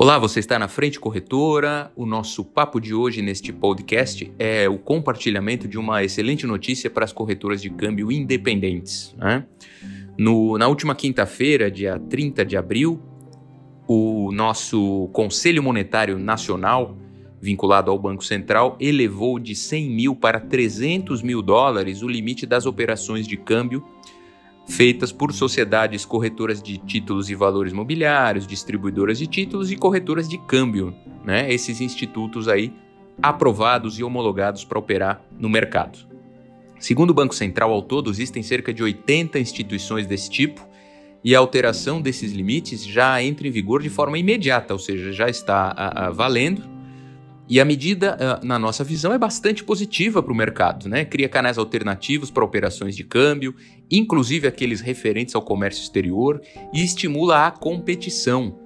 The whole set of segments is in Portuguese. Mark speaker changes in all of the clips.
Speaker 1: Olá, você está na Frente Corretora. O nosso papo de hoje neste podcast é o compartilhamento de uma excelente notícia para as corretoras de câmbio independentes. Né? No, na última quinta-feira, dia 30 de abril, o nosso Conselho Monetário Nacional, vinculado ao Banco Central, elevou de 100 mil para 300 mil dólares o limite das operações de câmbio feitas por sociedades corretoras de títulos e valores mobiliários, distribuidoras de títulos e corretoras de câmbio, né? Esses institutos aí aprovados e homologados para operar no mercado. Segundo o Banco Central, ao todo existem cerca de 80 instituições desse tipo e a alteração desses limites já entra em vigor de forma imediata, ou seja, já está a, a, valendo e a medida, ah, na nossa visão, é bastante positiva para o mercado, né? Cria canais alternativos para operações de câmbio, inclusive aqueles referentes ao comércio exterior, e estimula a competição.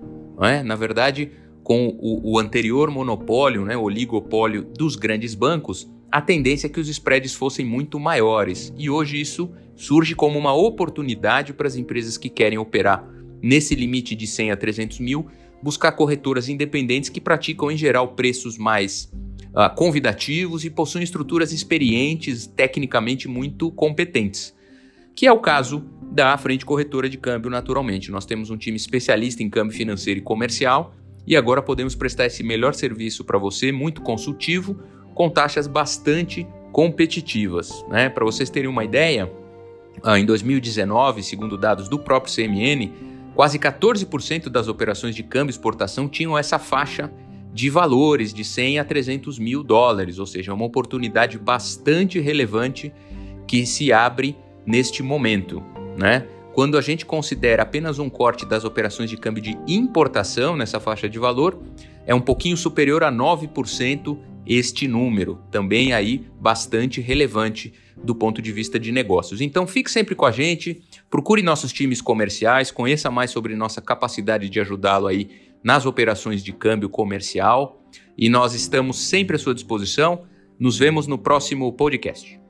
Speaker 1: é? Na verdade, com o, o anterior monopólio, né, oligopólio dos grandes bancos, a tendência é que os spreads fossem muito maiores. E hoje isso surge como uma oportunidade para as empresas que querem operar nesse limite de 100 a 300 mil buscar corretoras independentes que praticam, em geral, preços mais uh, convidativos e possuem estruturas experientes, tecnicamente muito competentes, que é o caso da Frente Corretora de Câmbio, naturalmente. Nós temos um time especialista em câmbio financeiro e comercial e agora podemos prestar esse melhor serviço para você, muito consultivo, com taxas bastante competitivas. Né? Para vocês terem uma ideia, uh, em 2019, segundo dados do próprio CMN, Quase 14% das operações de câmbio e exportação tinham essa faixa de valores de 100 a 300 mil dólares, ou seja, uma oportunidade bastante relevante que se abre neste momento, né? Quando a gente considera apenas um corte das operações de câmbio de importação nessa faixa de valor, é um pouquinho superior a 9% este número, também aí bastante relevante do ponto de vista de negócios. Então fique sempre com a gente, procure nossos times comerciais, conheça mais sobre nossa capacidade de ajudá-lo aí nas operações de câmbio comercial e nós estamos sempre à sua disposição. Nos vemos no próximo podcast.